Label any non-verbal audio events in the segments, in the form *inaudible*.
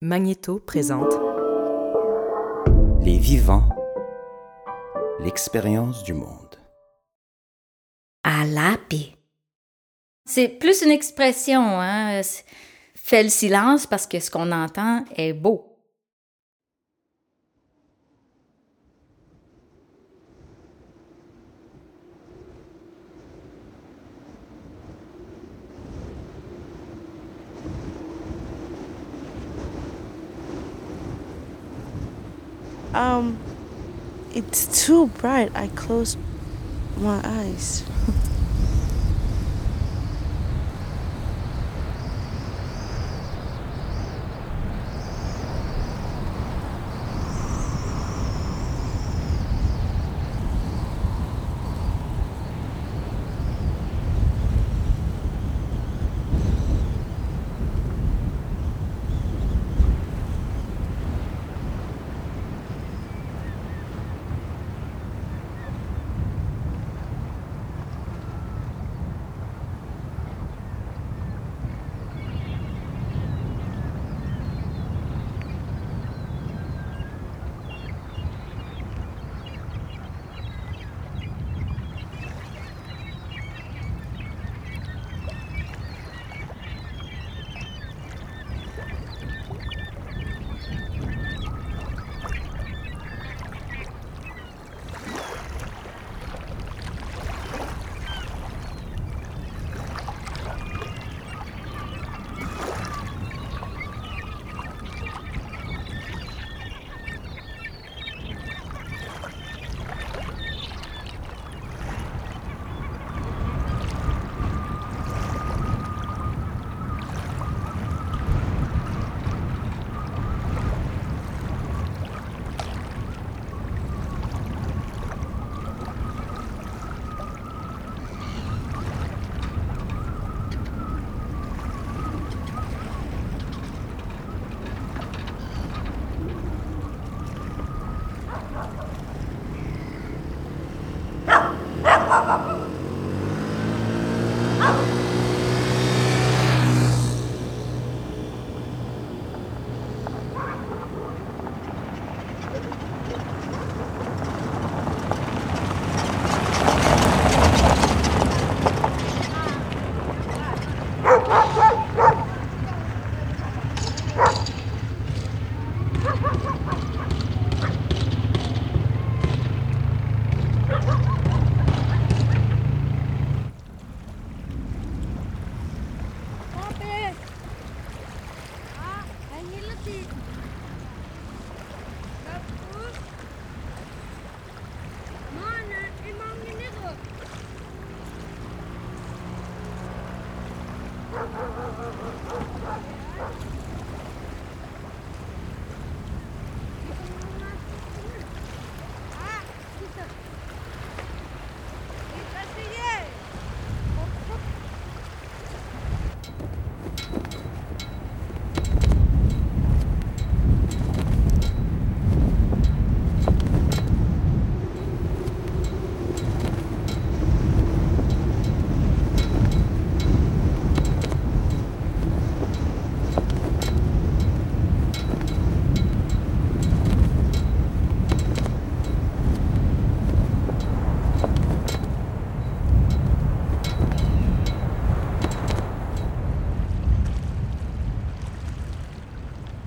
Magnéto présente Les vivants, l'expérience du monde. Alapi. C'est plus une expression, hein. Fais le silence parce que ce qu'on entend est beau. Um, it's too bright. I closed my eyes.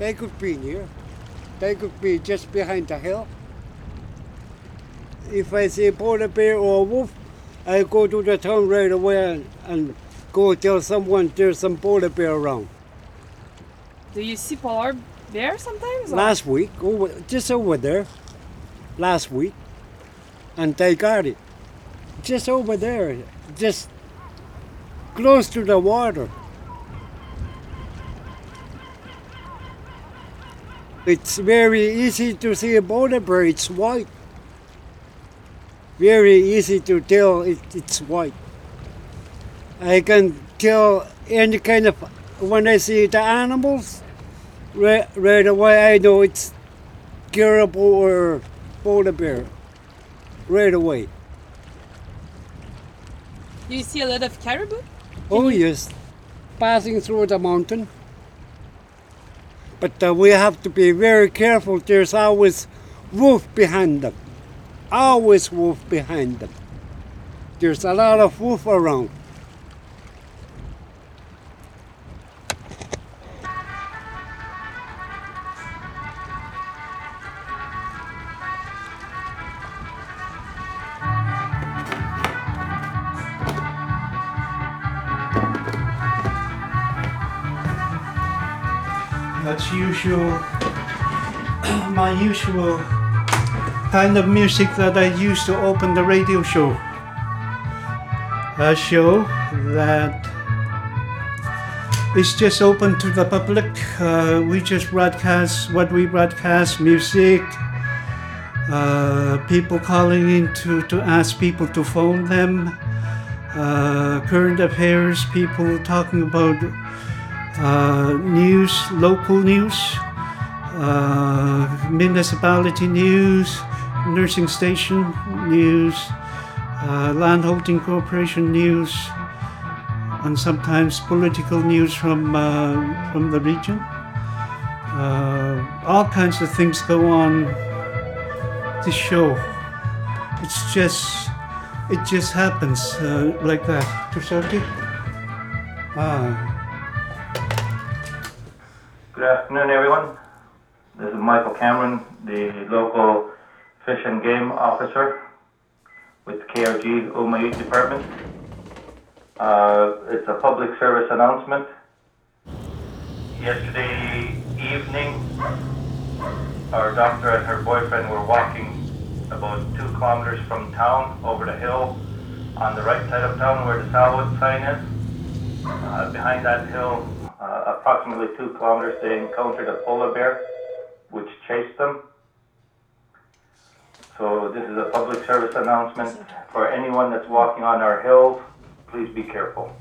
They could be near. They could be just behind the hill. If I see a polar bear or a wolf, I go to the town right away and, and go tell someone there's some polar bear around. Do you see polar bear sometimes? or- Last week, over, just over there, last week, and they got it. Just over there, just close to the water. It's very easy to see a polar bear, it's white. Very easy to tell it, it's white. I can tell any kind of, when I see the animals, right, right away I know it's caribou or polar bear. Right away. Do you see a lot of caribou? Oh yes, passing through the mountain. But uh, we have to be very careful. There's always wolf behind them. Always wolf behind them. There's a lot of wolf around. Usual kind of music that I use to open the radio show. A show that is just open to the public. Uh, we just broadcast what we broadcast music. Uh, people calling in to, to ask people to phone them. Uh, current affairs, people talking about uh, news, local news, uh, municipality news, nursing station news, uh, landholding corporation news, and sometimes political news from uh, from the region. Uh, all kinds of things go on this show. It's just it just happens uh, like that. Tursaki? Ah. Good afternoon, everyone. This is Michael Cameron, the local fish and game officer with KRG Umayut Department. Uh, it's a public service announcement. Yesterday evening, our doctor and her boyfriend were walking about two kilometers from town over the hill on the right side of town where the Salwood sign is. Uh, behind that hill, uh, approximately two kilometers, they encountered a polar bear which chased them. So this is a public service announcement for anyone that's walking on our hills. Please be careful.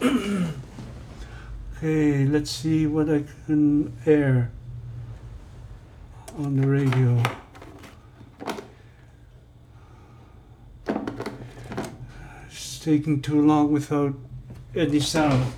*clears throat* Okay, let's see what I can air on the radio. It's taking too long without any sound.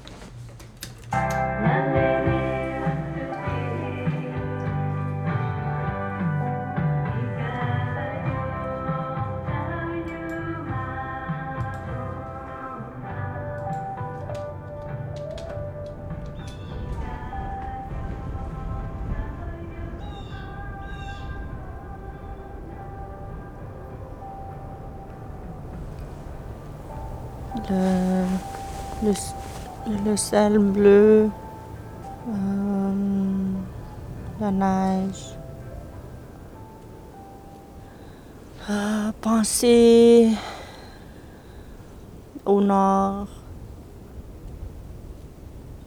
Le, le, le bleu, euh, la neige. Ah, penser au nord.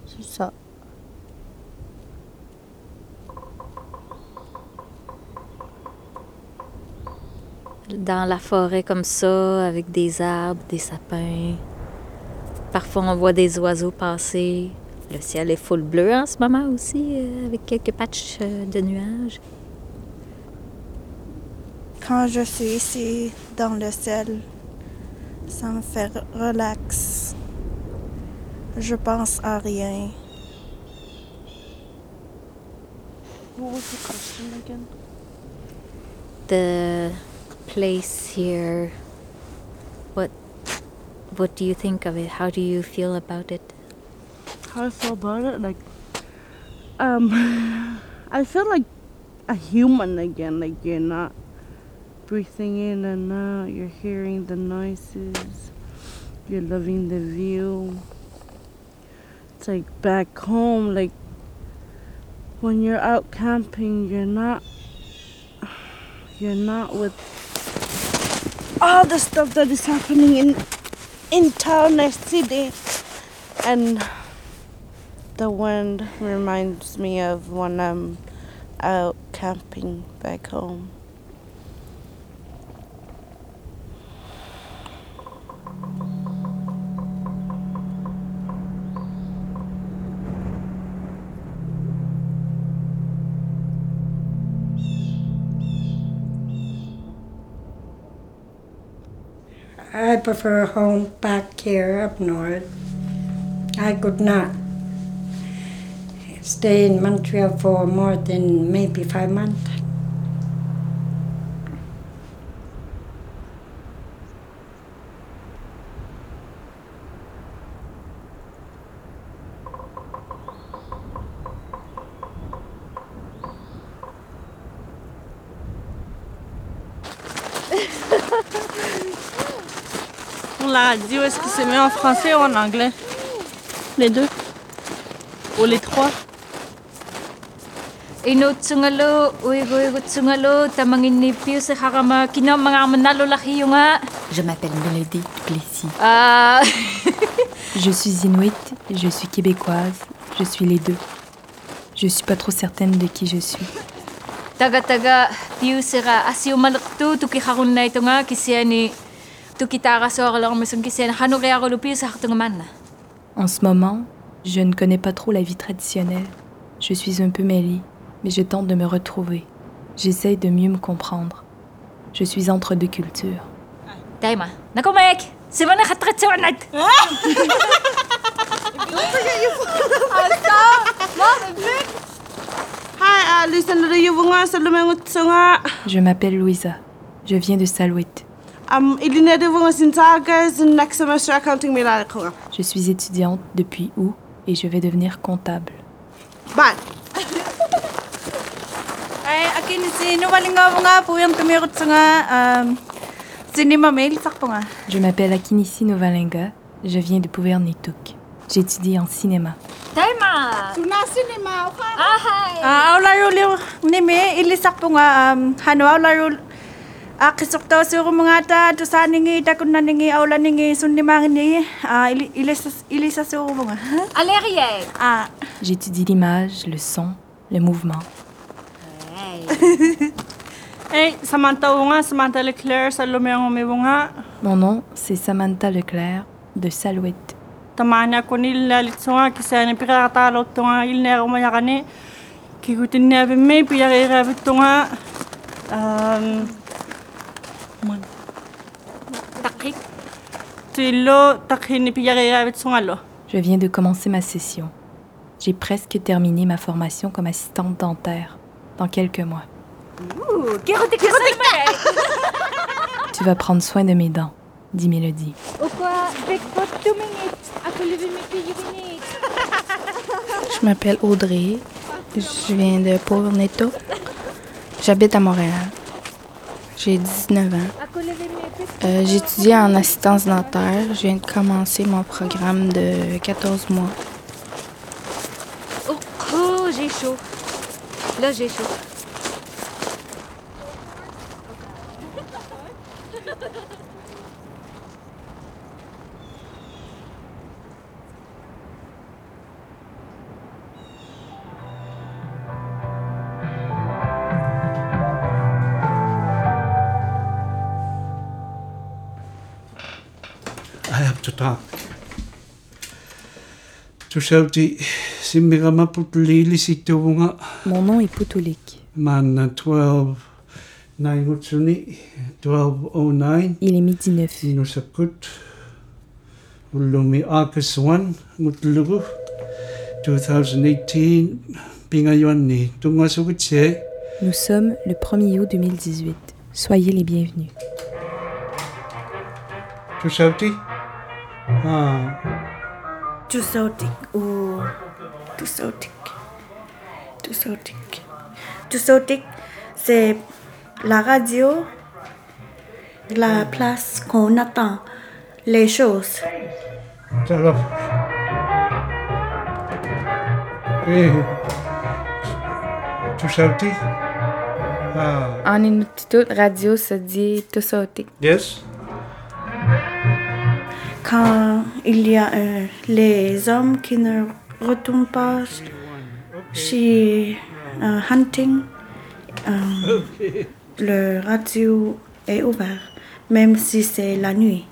C'est ça. Dans la forêt comme ça, avec des arbres, des sapins. Parfois, on voit des oiseaux passer. Le ciel est full bleu en ce moment aussi, euh, avec quelques patchs euh, de nuages. Quand je suis ici dans le ciel, ça me fait relax. Je pense à rien. What was the question again? The place here, what, what do you think of it? How do you feel about it? How I feel about it? Like, um, I feel like a human again. Like you're not breathing in and out. You're hearing the noises. You're loving the view. It's like back home. Like when you're out camping, you're not. You're not with all the stuff that is happening in in town or city, and the wind reminds me of when I'm out camping back home. I prefer home back here up north. I could not stay in Montreal for more than maybe five months. Est-ce que c'est mieux en français ou en anglais? Les deux Ou les trois? Ino tsungalo, uigo uigo tsungalo, tamangini pius harama kina mga manalo lahi nga. Je m'appelle Mélodie Duplessis. Ah, *laughs* Je suis inuit, je suis québécoise, je suis les deux. Je suis pas trop certaine de qui je suis. taga taga pius ra asio malaktu tuki harun na ito nga kisiani En ce moment, je ne connais pas trop la vie traditionnelle. Je suis un peu mêlée, mais je tente de me retrouver. J'essaye de mieux me comprendre. Je suis entre deux cultures. Je m'appelle Louisa. Je viens de Salouet. Um, next semester accounting. Je suis étudiante depuis août et je vais devenir comptable. Bye. Ay, akin si nga po yung tumirot sa nga um, sinima mail sakpo nga. Je m'appelle Akinisi Novalinga. Je viens de Pouvernituk. J'étudie en cinéma. Daima! Tuna cinema, okay? Ahay! Ah, liw ilisak po nga um, hano laro kisok daw siguro mga ta, to sa ningi, takon na ningi, awla ningi, sundi mga ni, ah, ilisa! *laughs* Ah, J'étudie l'image, le son, le mouvement. Hey, *laughs* Samantha Wunga, Samantha Leclerc, sa lumengo may wunga. Mon nom, c'est Samantha Leclerc de Salouet. Tamanya ko nila litsunga, kisa ni pirakatalo tunga, ilne ako mayakani. Kikutin niya may piyakirabit tunga. Um, Takik. Tilo, takhin ni piyakirabit sungalo. Je viens de commencer ma session. J'ai presque terminé ma formation comme assistante dentaire dans quelques mois. Ouh, Tu vas prendre soin de mes dents, dit Mélodie. Je m'appelle Audrey. Je viens de Port-Neto. J'habite à Montréal. J'ai 19 ans. Euh, J'étudie en assistance dentaire. Je viens de commencer mon programme de 14 mois. Oh, oh, j'ai chaud. Là, j'ai chaud. I have to talk. Tushauti simmigamaputulili situvunga Mon nom est Poutulik. man 12 naingutsuni 1209 Il est midi 9. inusakut ulumi August 1 ngutlugu 2018 pingayuanni tungasugutse Nous sommes le 1er août 2018. Soyez les bienvenus. Tushauti Tusotic ou Tusotic. Tusotic. Tusotic, c'est la radio, la place qu'on attend les choses. Eh. Tushauti ah En Inuktitut, radio se dit Tusotic. yes Quand il y a euh, les hommes qui ne retournent pas chez euh, hunting, euh, le radio est ouvert, même si c'est la nuit.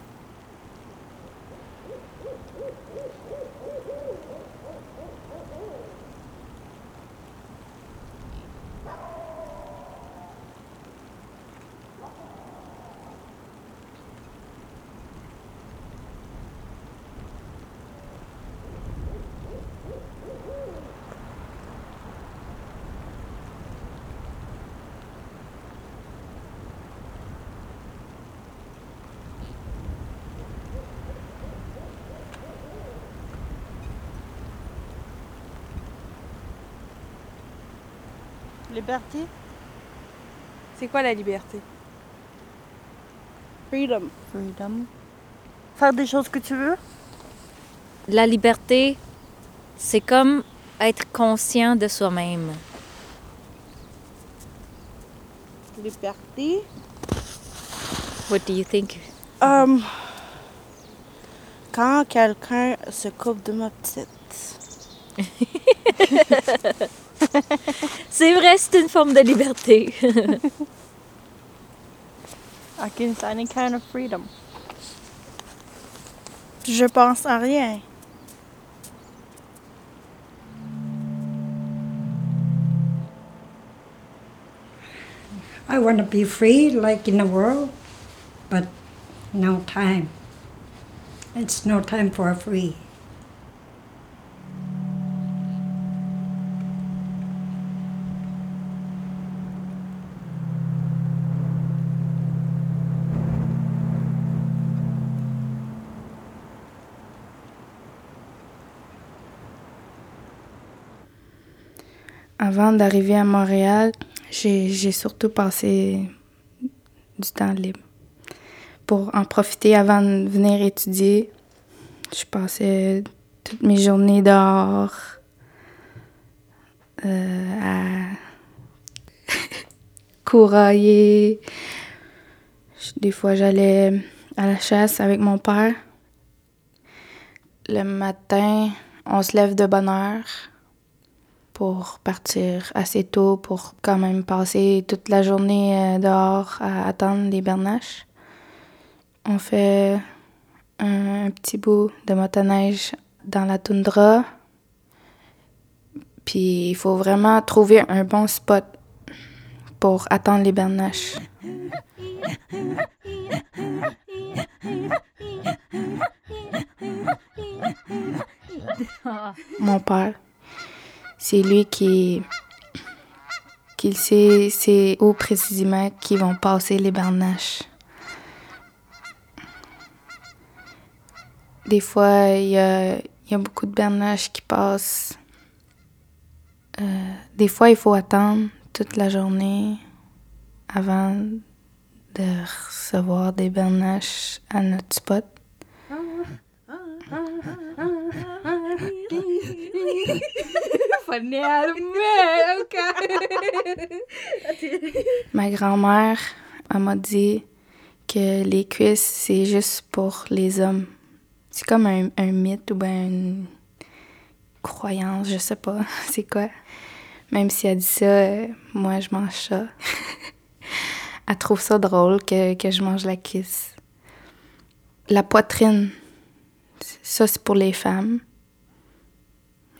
Liberté. C'est quoi la liberté? Freedom. Freedom. Faire des choses que tu veux? La liberté, c'est comme être conscient de soi-même. Liberté. What do you think? Um, quand quelqu'un se coupe de ma petite. *laughs* *laughs* C'est vrai, c'est une forme de liberté. *laughs* Against any kind of freedom. Je pense à rien. I want to be free like in the world, but no time. It's no time for free. Avant d'arriver à Montréal, j'ai surtout passé du temps libre. Pour en profiter avant de venir étudier, je passais toutes mes journées dehors euh, à *laughs* courailler. Des fois, j'allais à la chasse avec mon père. Le matin, on se lève de bonne heure pour partir assez tôt pour quand même passer toute la journée euh, dehors à attendre les bernaches. On fait un, un petit bout de motoneige dans la toundra. Puis il faut vraiment trouver un bon spot pour attendre les bernaches. *laughs* Mon père, c'est lui qui, sait c'est où précisément qu'ils vont passer les bernaches. Des fois, il y a, beaucoup de bernaches qui passent. Euh, des fois, il faut attendre toute la journée avant de recevoir des bernaches à notre spot. *laughs* Ma grand-mère elle m'a dit que les cuisses, c'est juste pour les hommes. C'est comme un, un mythe ou bien une croyance, je sais pas, *laughs* c'est quoi. Même si elle dit ça, euh, moi je mange ça. *laughs* elle trouve ça drôle que, que je mange la cuisse. La poitrine, ça c'est pour les femmes.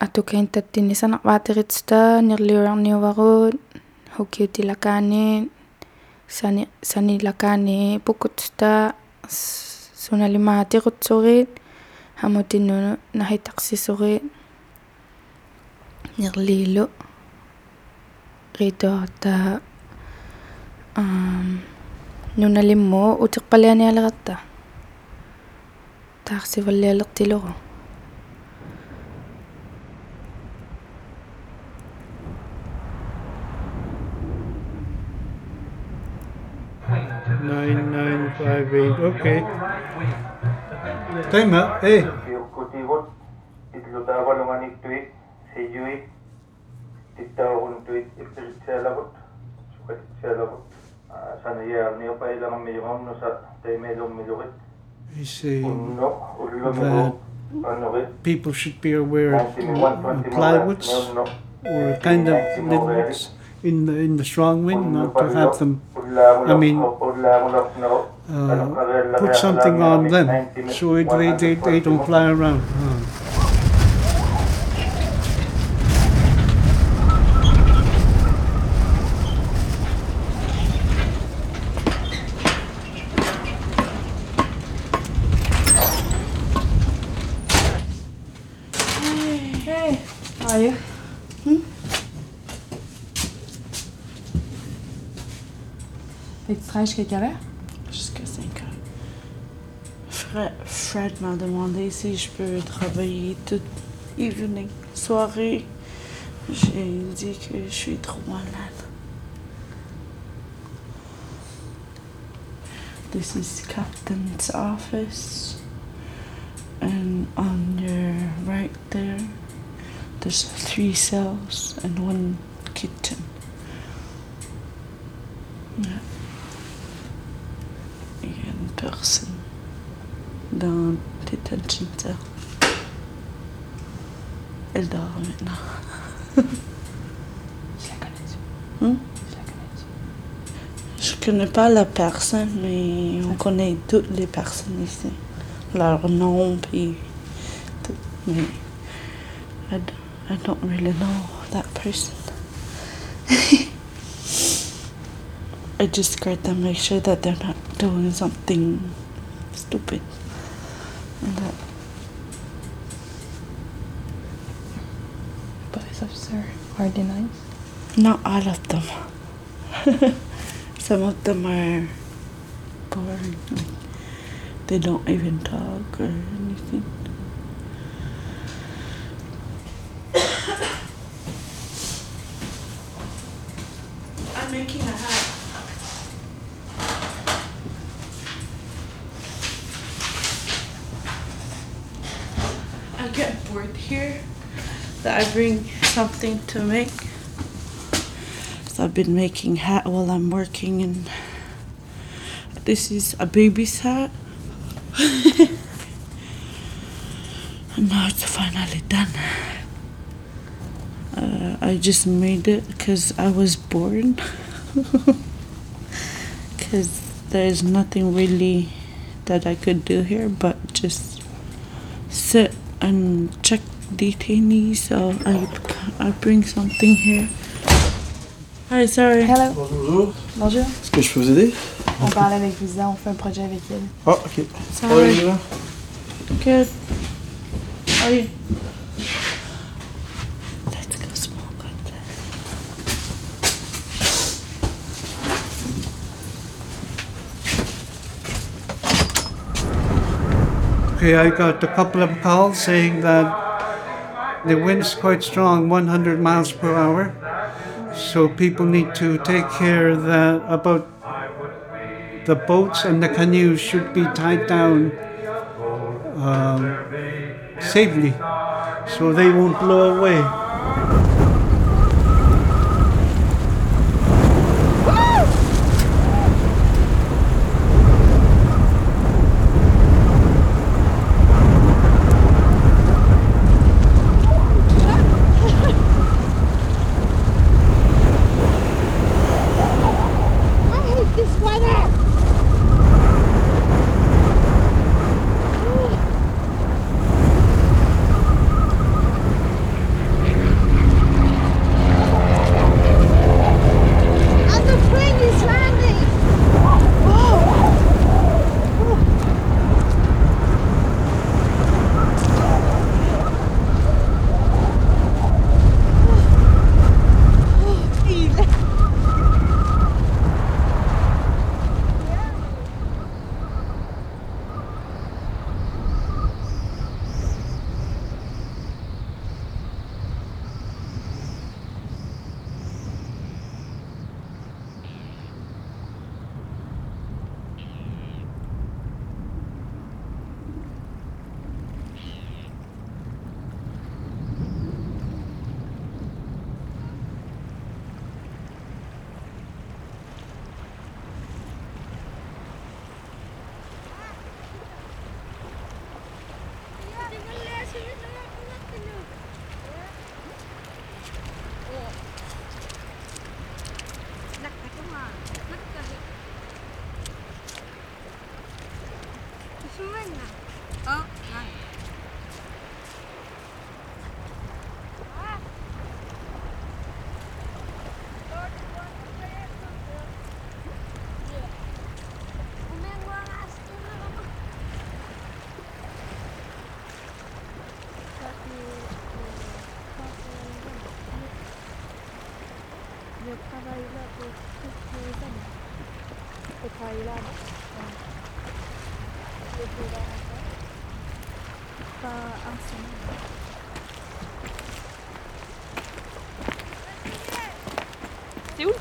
atukahin tatini sanak'vatikit di jukiutilakani sani sanilakani pukutsta sunalimaatiqutsuġit hamutinunu najitaqsisuġit nirliilu taksi nunalimmu utiqpalianialerta taqsivallialertilugu Okay. Time up. Hey. That people should be aware of plywoods or kind of in the in the strong wind, not to have them I mean, uh, put something on them so it, they, they, they don't fly around. Uh. Jusqu'à quelle heure? Jusqu'à 5 heures. Fred, m'a demandé si je peux travailler toute evening, soirée. J'ai dit que je suis trop malade. This is captain's office. And on your right there, there's three cells and one kitchen. Personne dans detention cell. Elle dort maintenant. Je la connais-tu? Hmm? Je la connais-tu? Je connais pas la personne, mais on connaît toutes les personnes ici. Leur nom, puis tout. Mais I don't, I don't really know that person. *laughs* I just scared them, make sure that they're not doing something stupid. And that Police officer, are nice? Not all of them. *laughs* Some of them are boring. Like, they don't even talk or anything. I'm making a hat. I get bored here that I bring something to make. So I've been making hat while I'm working and this is a baby's hat. *laughs* and now it's finally done. Uh, I just made it because I was bored. Because *laughs* there's nothing really that I could do here but just sit and check detainees. So I, I bring something here. Hi, sorry. Hello. Bonjour. Bonjour. Est-ce que je peux vous aider? On parle avec Lisa, on fait un projet avec elle. Ah, ok. Sorry. Ouais, Lisa. Good. How are you? Let's go smoke on. Okay, I got a couple of calls saying that the wind's quite strong, 100 miles per hour. So people need to take care that about the boats and the canoes should be tied down um, safely, so they won't blow away.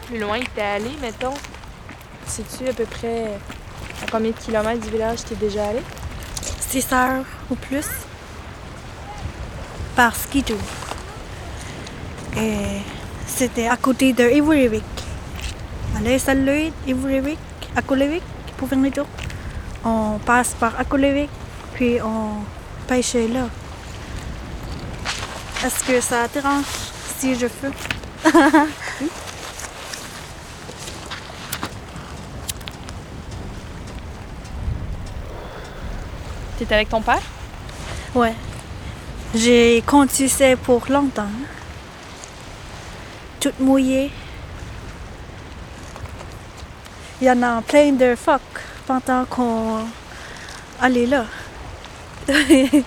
Plus loin que t'es allé, mettons? Sais-tu à peu près à combien de kilomètres du village t'es déjà allé? 6 heures ou plus par skidoo. Et c'était à côté de Ivorivic. Allez, salut, Ivorivic, Akulevik, pour venir tour. On passe par Akulevik, puis on pêche là. Est-ce que ça dérange si je fais? *laughs* T'es avec ton père? Ouais. J'ai conduisé pour longtemps. Toute mouillée. Il y en a plein de phoques pendant qu'on allait là. *laughs*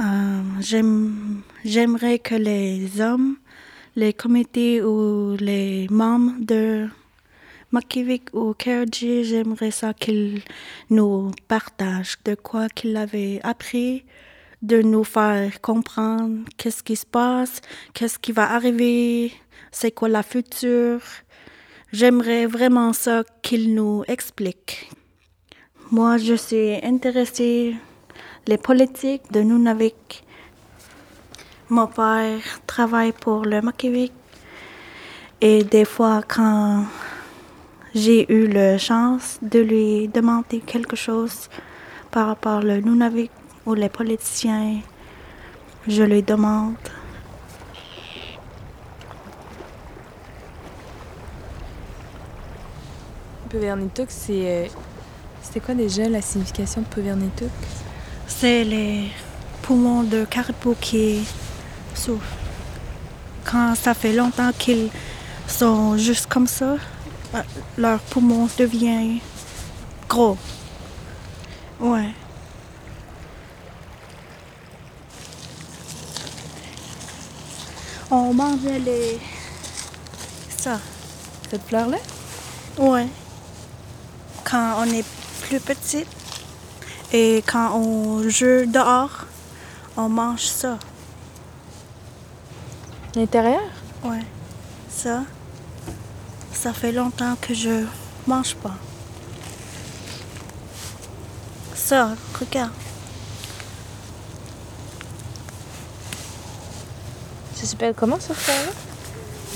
Euh, j'aime- J'aimerais que les hommes, les comités ou les membres de Makivik ou Kerji, j'aimerais ça qu'ils nous partagent de quoi qu'ils avaient appris, de nous faire comprendre qu'est-ce qui se passe, qu'est-ce qui va arriver, c'est quoi la future. J'aimerais vraiment ça qu'ils nous expliquent. Moi, je suis intéressée les politiques de Nunavik. Mon père travaille pour le Makivik et des fois quand j'ai eu la chance de lui demander quelque chose par rapport au Nunavik ou les politiciens. Je lui demande. Puvernituk, c'est. euh, C'était quoi déjà la signification de Puvernituk? C'est les poumons de caribou qui souffrent. Quand ça fait longtemps qu'ils sont juste comme ça, euh, leurs poumons deviennent gros. Ouais. On mangeait les. ça. Cette fleur-là? Ouais. Quand on est plus petit et quand on joue dehors, on mange ça. L'intérieur? Ouais. Ça, ça fait longtemps que je mange pas. Ça, regarde. Ça s'appelle comment cette fleur-là?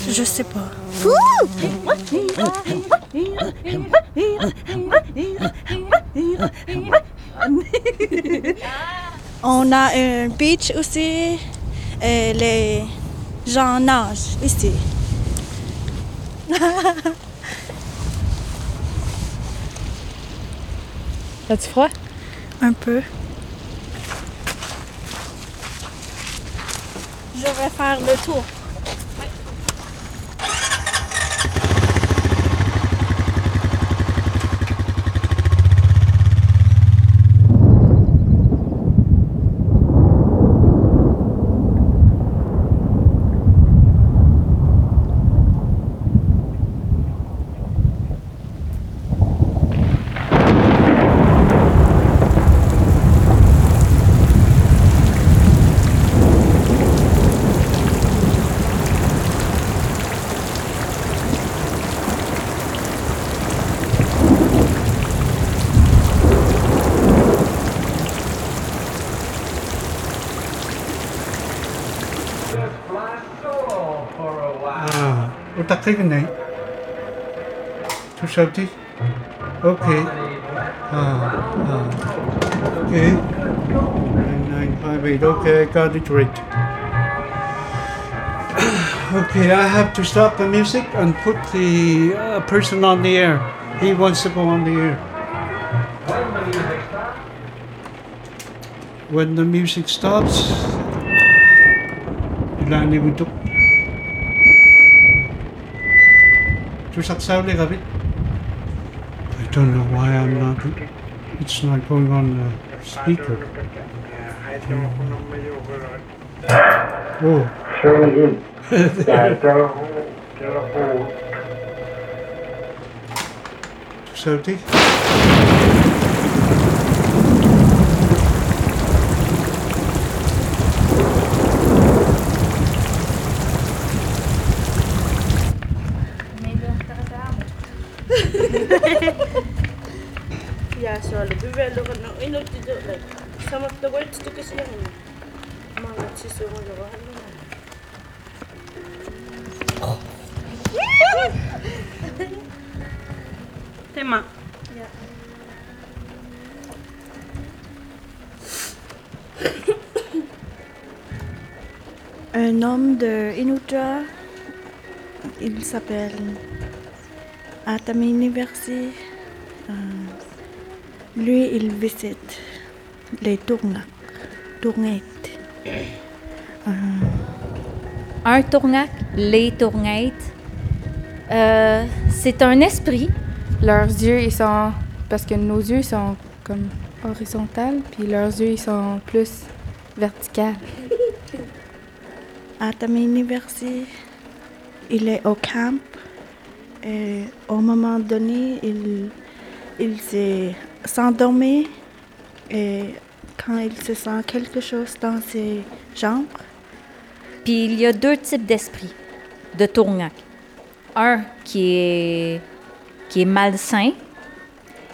Je sais pas. *laughs* On a un beach aussi et les gens nagent ici. As-tu froid? Un peu. Je vais faire le tour. Utak tayo na eh. Tushati? Okay. Ah, ah. Okay. 9958. Okay, I got it right. *clears throat* okay, I have to stop the music and put the uh, person on the air. He wants to go on the air. When the music stops, ilani mo ito. Tusaksaw kabit. I don't know why I'm not. It's not going on the speaker. Oh. Soti? *laughs* yeah, *coughs* Un homme de Inutra, il s'appelle Atamini Versi. Lui, il visite les tournacs, tournettes. Euh, Un tournac, les tournettes, euh, c'est un esprit. Leurs yeux, ils sont. Parce que nos yeux sont comme horizontales, puis leurs yeux, ils sont plus verticales. Atamini Versi, il est au camp et au moment donné, il, il s'est s'endormi et quand il se sent quelque chose dans ses jambes, Puis il y a deux types d'esprits de tournac. Un qui est, qui est malsain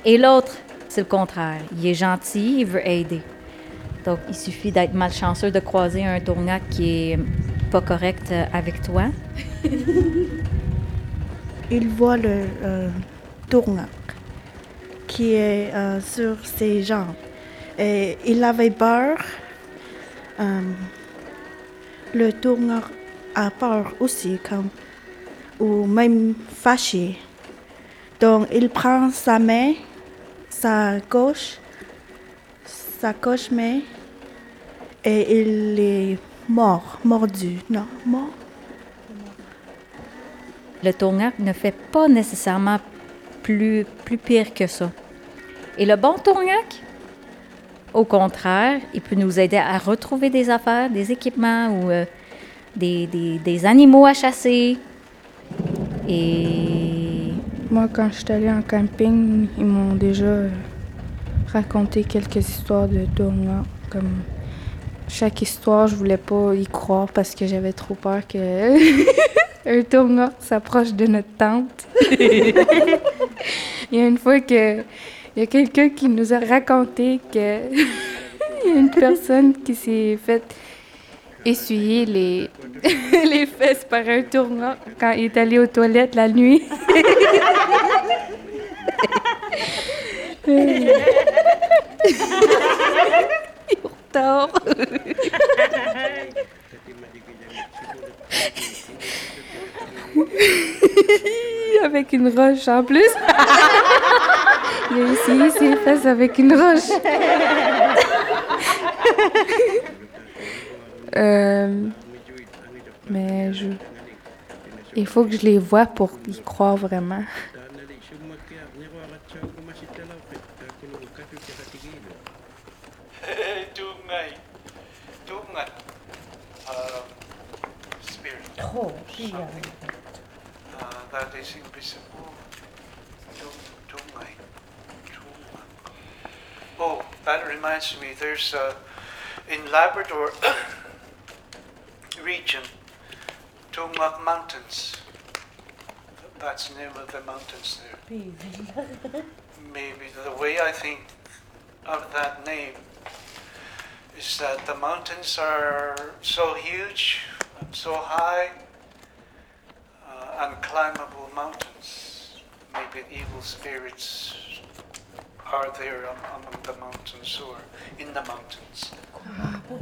et l'autre, c'est le contraire. Il est gentil, il veut aider. Donc, il suffit d'être malchanceux de croiser un tournac qui est pas correct euh, avec toi. *laughs* il voit le euh, tournac qui est euh, sur ses jambes. Et il avait peur. Euh, le tournac a peur aussi, ou même fâché. Donc il prend sa main, sa gauche, sa gauche main, et il est mort, mordu. Non, mort. Le tournac ne fait pas nécessairement plus, plus pire que ça. Et le bon tournac, au contraire, il peut nous aider à retrouver des affaires, des équipements ou euh, des, animaux à chasser. Et Moi, quand je suis allée en camping, ils m'ont déjà raconté quelques histoires de tournois. Comme chaque histoire, je voulais pas y croire parce que j'avais trop peur que un tournoi s'approche de notre tente. *laughs* Il y a une fois que il y a quelqu'un qui nous a raconté que *laughs* il y a une personne qui s'est fait essuyer les, *laughs* les fesses par un tournoi quand il est allé aux toilettes la nuit. Tort. *laughs* avec une roche en plus. *laughs* Il a essayé ses fesses avec une roche. *laughs* Euh, mais je... il faut que je les vois pour y croire vraiment. Oh, Something, that is invisible. Tung- Tungai. Tungat. Oh, that reminds me. There's uh, in Labrador *coughs* region, Tungak Mountains. That's the name of the mountains there. *laughs* Maybe the way I think of that name is that the mountains are so huge, so high, unclimbable mountains. Maybe evil spirits are there am- among the mountains or in the mountains.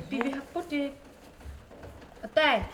Bibi puti. Atay.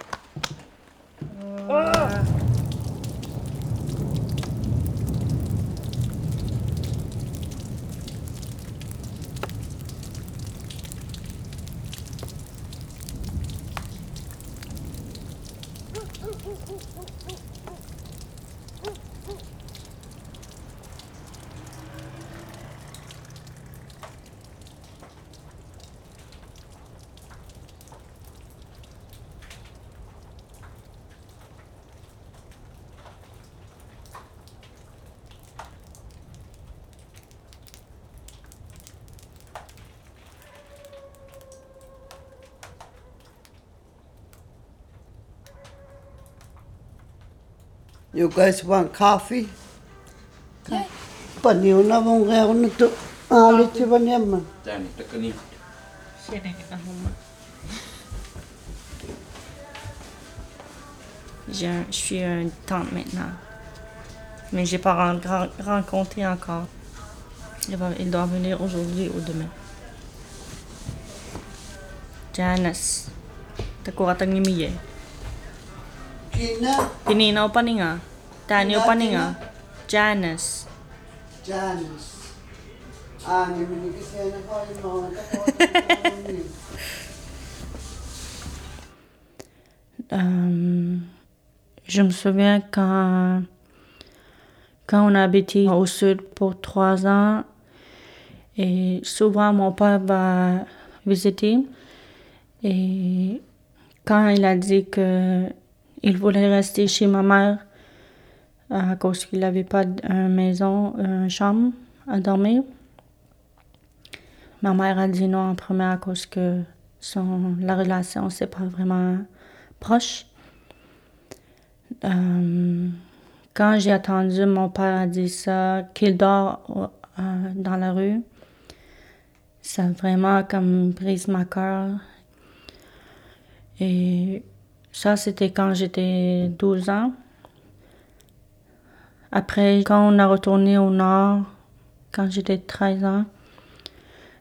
You guys want coffee? Paniw na mong ngayon na to. Alit si. Dani, takani. J'ai un- je suis une tante maintenant. Mais j'ai pas ren- ren- rencontré encore. Il, va, il doit venir aujourd'hui ou demain. Janice. Takuratang ni Miye. Gina, Pininaw pa ni nga? Daniel. Janice. Janice. Ah. Euh, *laughs* je me souviens quand, quand on a habité au sud pour trois ans, et souvent mon père va visiter. Et quand il a dit que il voulait rester chez ma mère à cause qu'il n'avait pas une maison, une chambre à dormir, ma mère a dit non en premier à cause que son, la relation c'est pas vraiment proche. Euh, quand j'ai attendu, mon père a dit ça, qu'il dort euh, dans la rue. Ça a vraiment comme brise ma cœur. Et ça, c'était quand j'étais 12 ans. Après, quand on a retourné au nord, quand j'étais 13 ans,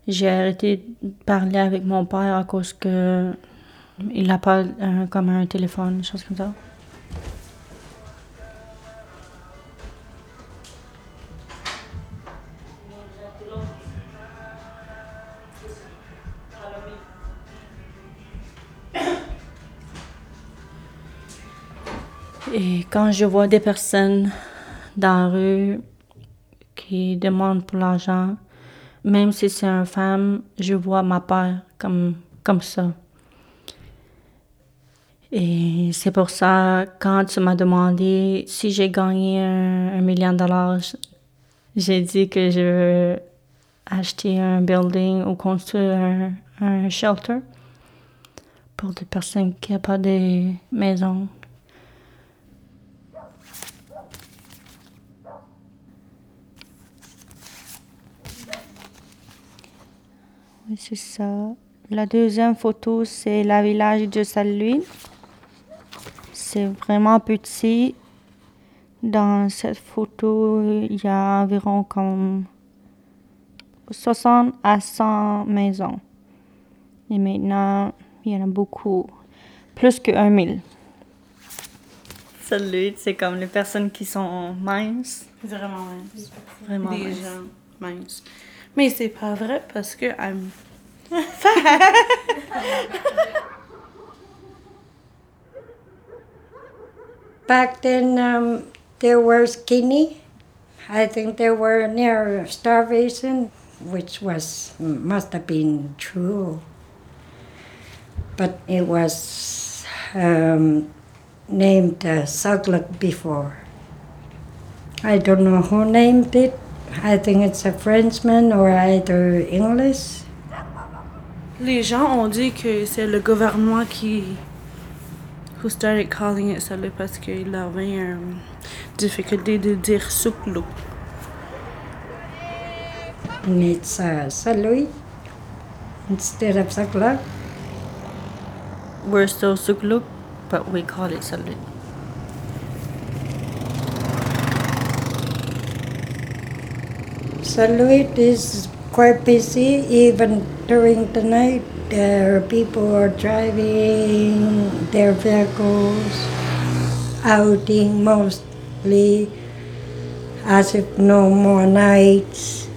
j'ai arrêté de parler avec mon père à cause que il n'a pas euh, comme un téléphone, des choses comme ça. Et quand je vois des personnes dans la rue qui demandent pour l'argent, même si c'est une femme, je vois ma peur comme, ça. Et c'est pour ça, quand tu m'as demandé si j'ai gagné un, un million de dollars, j'ai dit que je veux acheter un building ou construire un, un shelter pour des personnes qui n'ont pas de maison. Oui, c'est ça. La deuxième photo, c'est la village de Saint-Louis. C'est vraiment petit. Dans cette photo, il y a environ comme 60 à 100 maisons. Et maintenant, il y en a beaucoup. Plus que 1000. Salut, c'est comme les personnes qui sont minces. Vraiment. Vraiment Des minces. gens minces. Mais c'est pas vrai parce que I'm Back then, um, they were skinny. I think they were near starvation, which was must have been true. But it was um, named uh, Sugluk before. I don't know who named it. I think it's a Frenchman or either English. Les gens ont dit que c'est le gouvernement qui who started calling it ça parce qu'il avait une difficulté de dire souklou. And it's uh, Salui instead of Sugluk. We're still Sukluk, but we call it Salut. Saluit is quite busy even during the night. There are people are driving their vehicles, outing mostly as if no more nights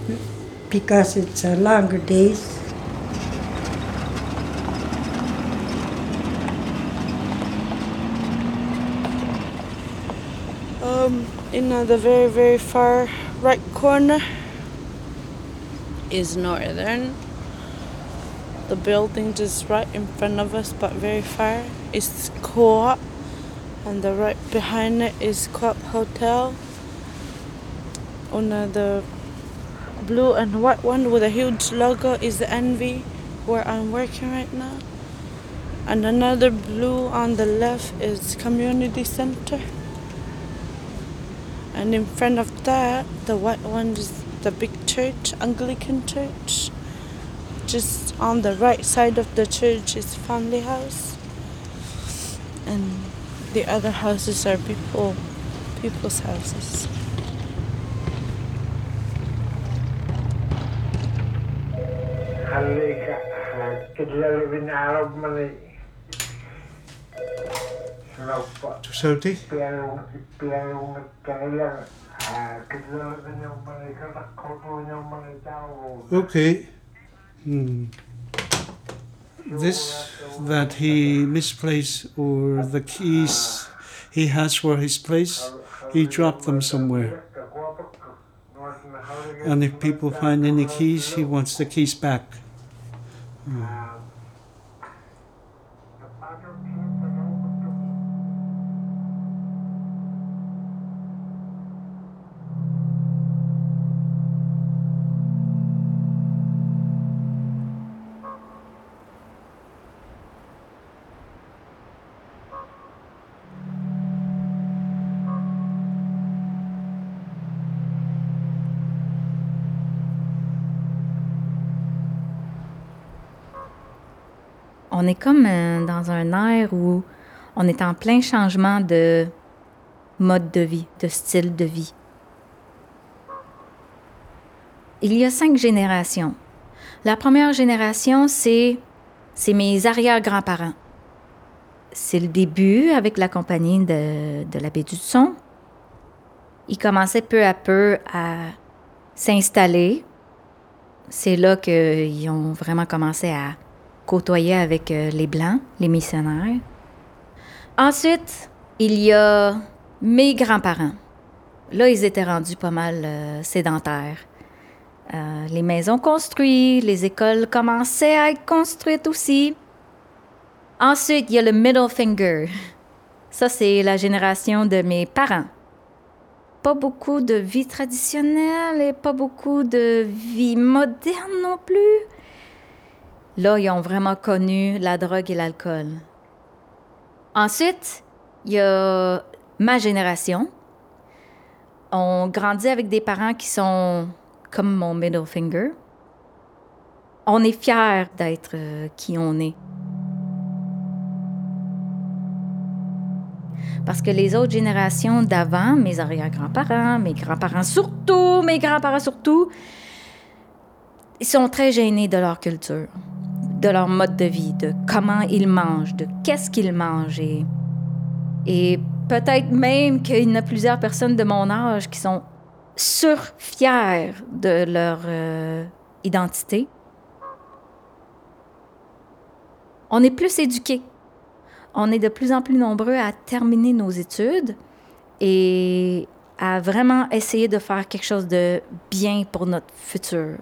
because it's a longer days. Um, in uh, the very, very far right corner is Northern. The building just right in front of us, but very far, is Co-op, and the right behind it is Co-op Hotel. On the blue and white one with a huge logo is the Envy, where I'm working right now. And another blue on the left is Community Center. And in front of that, the white one is the big church, Anglican church. Just on the right side of the church is family house. And the other houses are people people's houses. Tao. Okay. Hmm. This that he misplaced or the keys he has for his place, he dropped them somewhere. And if people find any keys, he wants the keys back. Hmm. On est comme euh, dans un air où on est en plein changement de mode de vie, de style de vie. Il y a cinq générations. La première génération, c'est mes arrière-grands-parents. C'est le début avec la compagnie de, de l'abbé Dudson. Ils commençaient peu à peu à s'installer. C'est là qu'ils ont vraiment commencé à côtoyer avec euh, les Blancs, les missionnaires. Ensuite, il y a mes grands-parents. Là, ils étaient rendus pas mal euh, sédentaires. Euh, les maisons construites, les écoles commençaient à être construites aussi. Ensuite, il y a le middle finger. Ça, c'est la génération de mes parents. Pas beaucoup de vie traditionnelle et pas beaucoup de vie moderne non plus. Là, ils ont vraiment connu la drogue et l'alcool. Ensuite, il y a ma génération. On grandit avec des parents qui sont comme mon middle finger. On est fiers d'être euh, qui on est. Parce que les autres générations d'avant, mes arrière-grands-parents, mes grands-parents surtout, mes grands-parents surtout, ils sont très gênés de leur culture, de leur mode de vie, de comment ils mangent, de qu'est-ce qu'ils mangent. Et, peut-être même qu'il y a plusieurs personnes de mon âge qui sont surfiers de leur euh, identité. On est plus éduqués. On est de plus en plus nombreux à terminer nos études et à vraiment essayer de faire quelque chose de bien pour notre futur.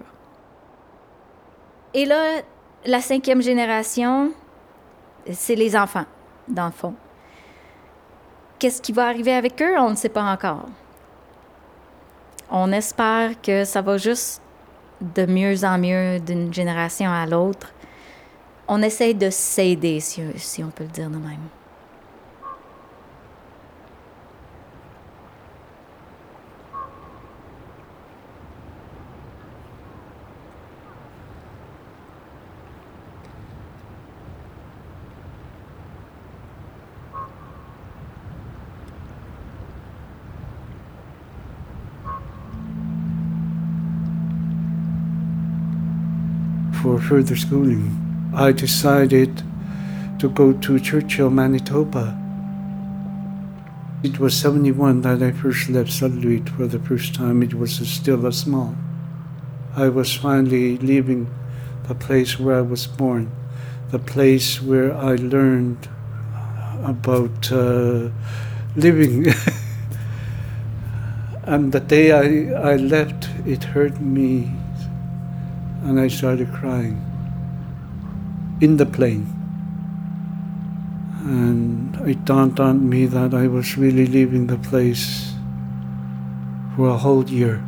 Et là, la cinquième génération, c'est les enfants, dans le fond. Qu'est-ce qui va arriver avec eux? On ne sait pas encore. On espère que ça va juste de mieux en mieux d'une génération à l'autre. On essaye de s'aider, si, on peut le dire de further schooling, I decided to go to Churchill, Manitoba. It was 71 that I first left Saint for the first time. It was still a small. I was finally leaving the place where I was born, the place where I learned about uh, living. *laughs* and the day I, I left, it hurt me and I started crying in the plane. And it dawned on me that I was really leaving the place for a whole year.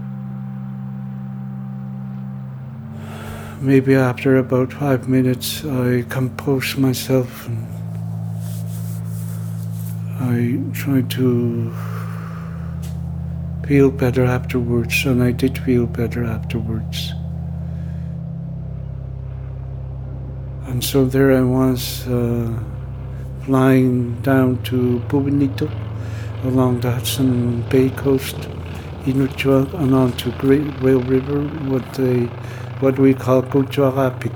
Maybe after about five minutes, I composed myself and I tried to feel better afterwards, and I did feel better afterwards. And so there I was, uh, flying down to Bubinito along the Hudson Bay coast, Inuchuak, and on to Great Whale River, what they, what we call Kuchuarapik.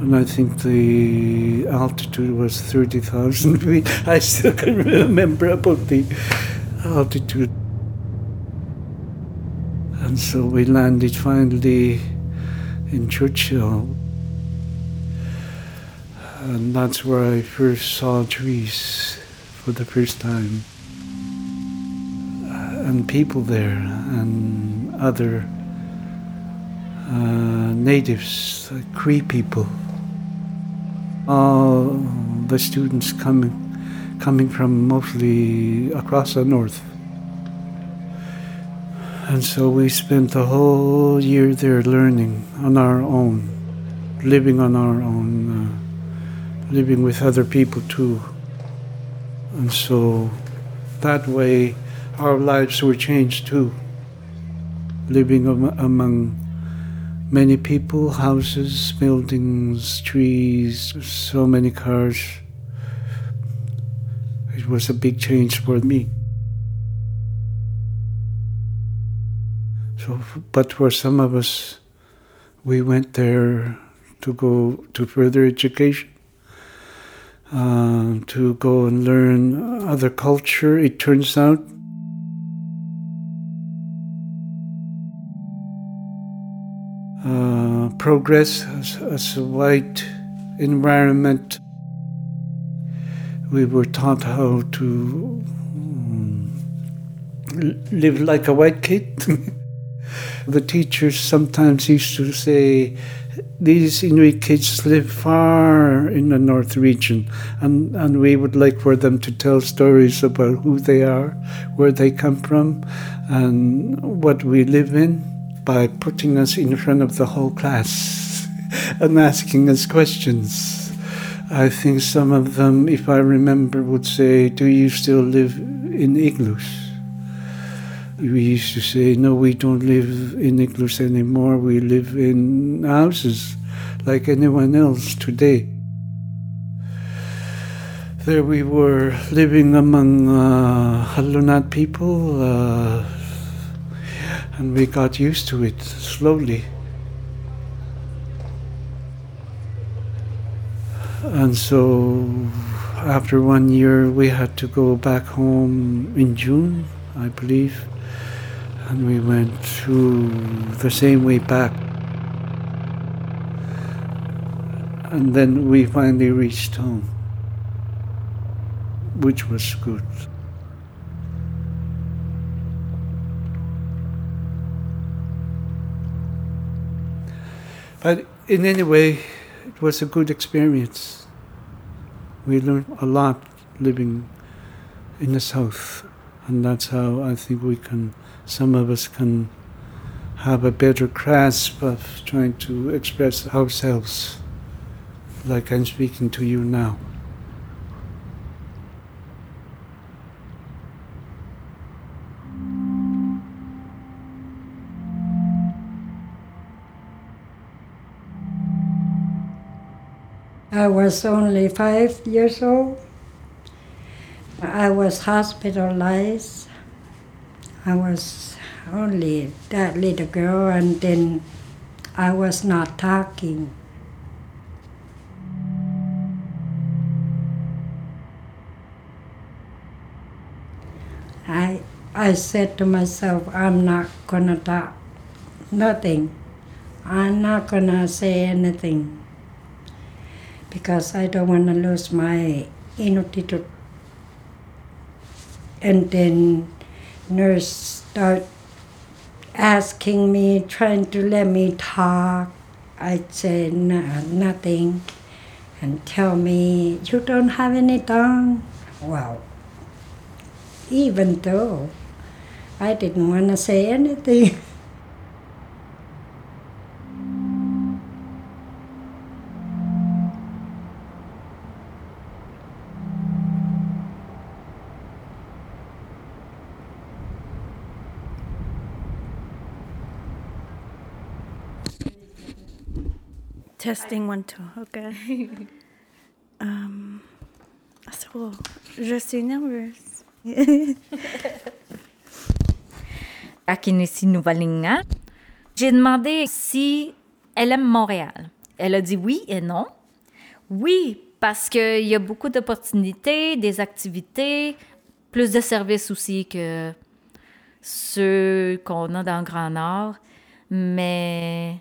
And I think the altitude was 30,000 *laughs* feet. I still can remember about the altitude. And so we landed finally in Churchill. And that's where I first saw trees for the first time. And people there and other uh, natives, uh, Cree people. All the students coming, coming from mostly across the north. And so we spent the whole year there learning on our own, living on our own, uh, living with other people too. And so that way our lives were changed too. Living am- among many people, houses, buildings, trees, so many cars. It was a big change for me. But for some of us, we went there to go to further education, uh, to go and learn other culture. It turns out. Uh, progress as, as a white environment. We were taught how to mm, live like a white kid. *laughs* The teachers sometimes used to say, these Inuit kids live far in the north region, and, and we would like for them to tell stories about who they are, where they come from, and what we live in by putting us in front of the whole class *laughs* and asking us questions. I think some of them, if I remember, would say, Do you still live in igloos? We used to say, no, we don't live in igloos anymore. We live in houses like anyone else today. There we were living among uh, Halunat people, uh, and we got used to it slowly. And so after one year, we had to go back home in June, I believe and we went through the same way back. And then we finally reached home, which was good. But in any way, it was a good experience. We learned a lot living in the South, and that's how I think we can some of us can have a better grasp of trying to express ourselves like I'm speaking to you now. I was only five years old. I was hospitalized. I was only that little girl, and then I was not talking. I I said to myself, I'm not gonna talk nothing. I'm not gonna say anything because I don't want to lose my identity. And then nurse start asking me, trying to let me talk. I'd say no, nothing and tell me, you don't have any tongue. Well, even though I didn't want to say anything. *laughs* Testing one, two. Okay. *laughs* um, so, je suis nerveuse. *laughs* à Kinesi Nouvalinga. J'ai demandé si elle aime Montréal. Elle a dit oui et non. Oui, parce qu'il y a beaucoup d'opportunités, des activités, plus de services aussi que ceux qu'on a dans le Grand Nord. Mais.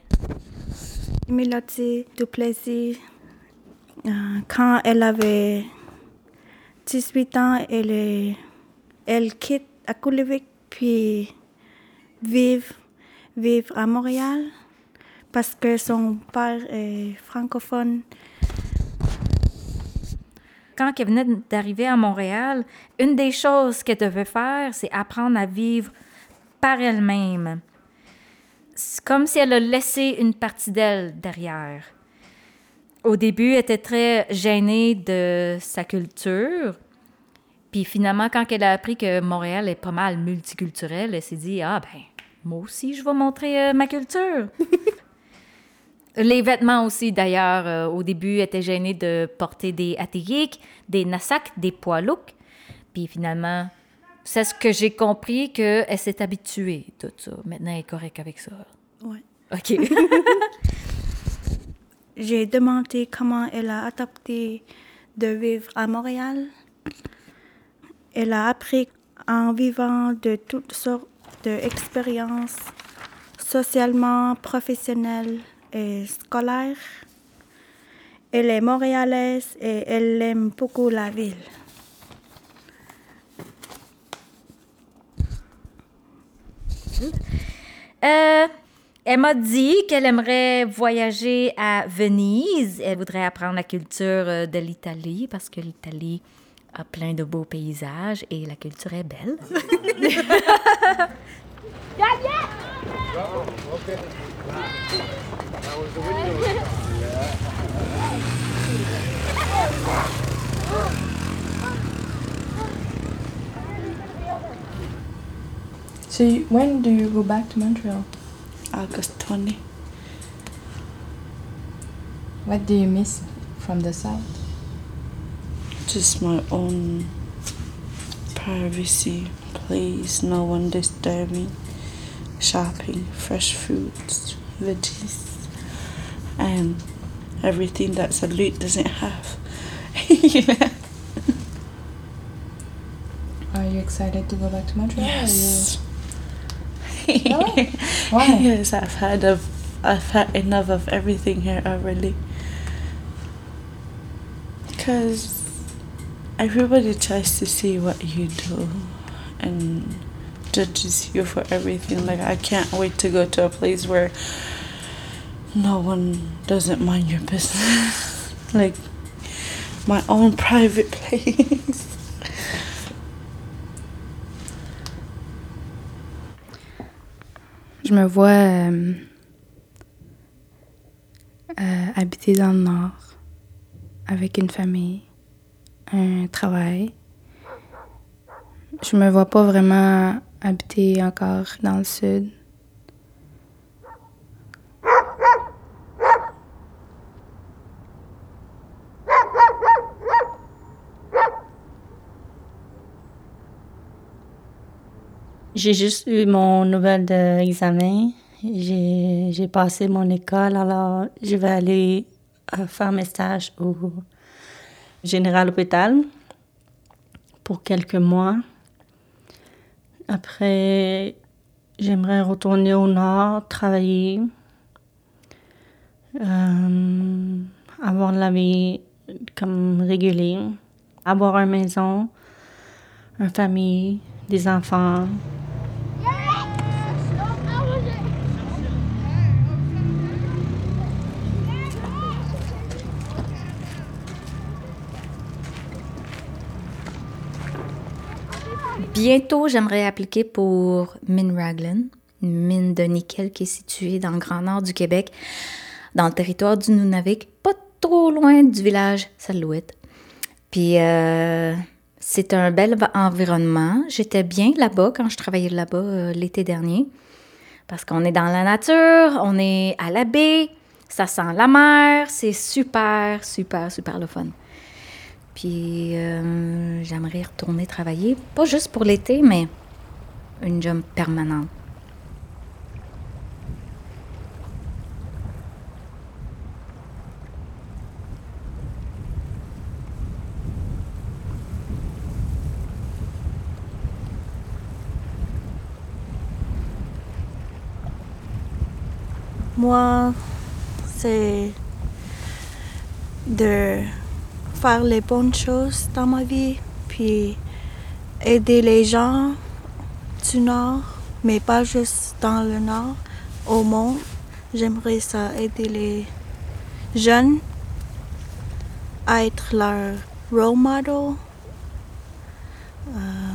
Mélodie du plaisir. Euh, quand elle avait 18 ans, elle, quitte à Coulivik, puis vivre, vivre à Montréal, parce que son père est francophone. quand elle venait d'arriver à Montréal, une des choses qu'elle devait faire, c'est apprendre à vivre par elle-même. Comme si elle a laissé une partie d'elle derrière. Au début, elle était très gênée de sa culture. Puis finalement, quand elle a appris que Montréal est pas mal multiculturel, elle s'est dit Ah, ben, moi aussi, je vais montrer euh, ma culture. *laughs* Les vêtements aussi, d'ailleurs, euh, au début, elle était gênée de porter des athéiques, des nasak, des poilouks. Puis finalement, c'est ce que j'ai compris qu'elle s'est habituée, tout ça. Maintenant, elle est correcte avec ça. Ouais. OK. *laughs* *laughs* J'ai demandé comment elle a adapté de vivre à Montréal. Elle a appris en vivant de toutes sortes d'expériences socialement, professionnelles et scolaires. Elle est montréalaise et elle aime beaucoup la ville. Euh, elle m'a dit qu'elle aimerait voyager à Venise. Elle voudrait apprendre la culture euh, de l'Italie parce que l'Italie a plein de beaux paysages et la culture est belle. *laughs* So, you, when do you go back to Montreal? August 20. What do you miss from the South? Just my own privacy, please, no one disturbing. Shopping, fresh fruits, veggies, and everything that Salute doesn't have. *laughs* Are you excited to go back to Montreal? Yes. Really? *laughs* Why? Yes, I've had of I've had enough of everything here already. Because everybody tries to see what you do and judges you for everything. Like I can't wait to go to a place where no one doesn't mind your business. *laughs* like my own *laughs* private place. Je me vois euh, euh, habiter dans le nord avec une famille, un travail. Je me vois pas vraiment habiter encore dans le sud. J'ai juste eu mon nouvel d'examen. J'ai passé mon école, alors je vais aller euh, faire mes stages au Général Hôpital pour quelques mois. Après, j'aimerais retourner au nord, travailler, euh, avoir la vie comme régulier, avoir une maison, une famille, des enfants. Bientôt, j'aimerais appliquer pour Mine Raglan, une mine de nickel qui est située dans le grand nord du Québec, dans le territoire du Nunavik, pas trop loin du village Salouette. Puis, euh, c'est un bel environnement. J'étais bien là-bas quand je travaillais là-bas euh, l'été dernier, parce qu'on est dans la nature, on est à la baie, Ça sent la mer, c'est super, super, super le fun. Puis euh, j'aimerais retourner travailler, pas juste pour l'été, mais une job permanente. Moi, c'est de faire les bonnes choses dans ma vie, puis aider les gens du Nord, mais pas juste dans le Nord, au monde. J'aimerais ça aider les jeunes à être leur role model, euh,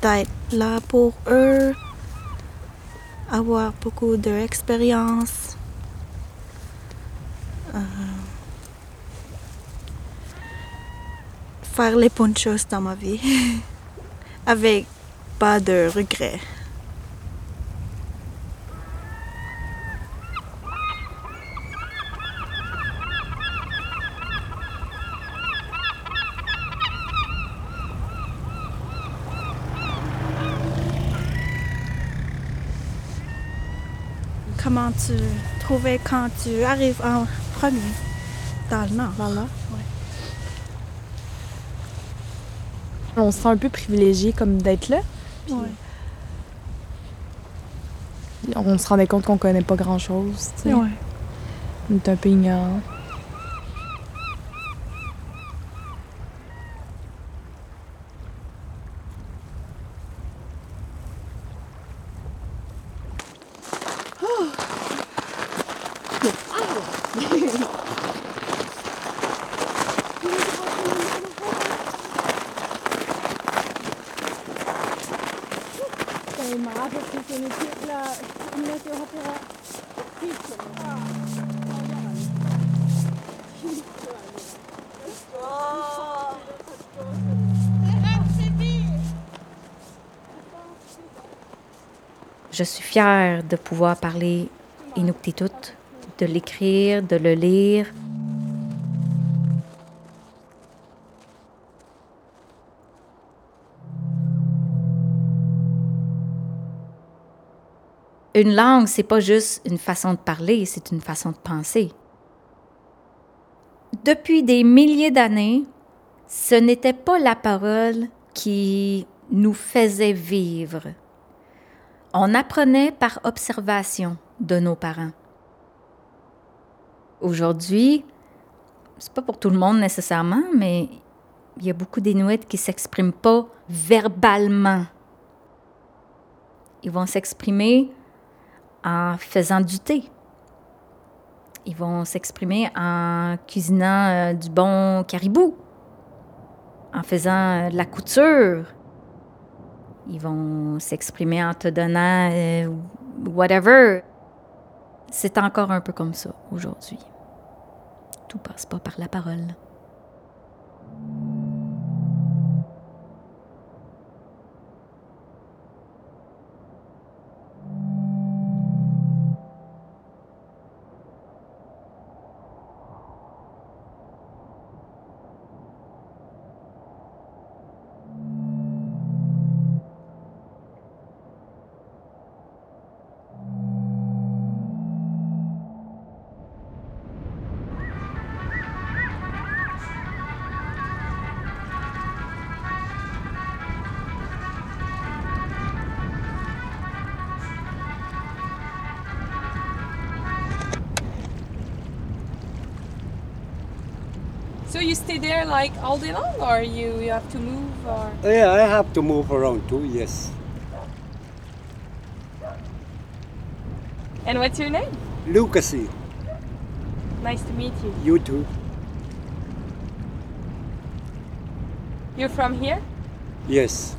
d'être là pour eux, avoir beaucoup d'expérience. Euh, faire les bonnes choses dans ma vie. *laughs* Avec pas de regrets. Comment tu trouvais quand tu arrives en premier? Dans le nord, là, là? On se sent un peu privilégié comme d'être là. puis Ouais. On se rendait compte qu'on connaît pas grand-chose. Ouais. On est un peu ignorant. De pouvoir parler Inuktitut, de l'écrire, de le lire. Une langue, c'est pas juste une façon de parler, c'est une façon de penser. Depuis des milliers d'années, ce n'était pas la parole qui nous faisait vivre. On apprenait par observation de nos parents. Aujourd'hui, c'est pas pour tout le monde nécessairement, mais il y a beaucoup d'Inuits qui s'expriment pas verbalement. Ils vont s'exprimer en faisant du thé. Ils vont s'exprimer en cuisinant euh, du bon caribou, en faisant euh, de la couture. Ils vont s'exprimer en te donnant euh, whatever. C'est encore un peu comme ça aujourd'hui. Tout passe pas par la parole. You stay there like all day long, or you, you have to move, or Yeah, I have to move around too, yes. and what's your name? Lucasy, Nice to meet you. you too. You're from here? Yes.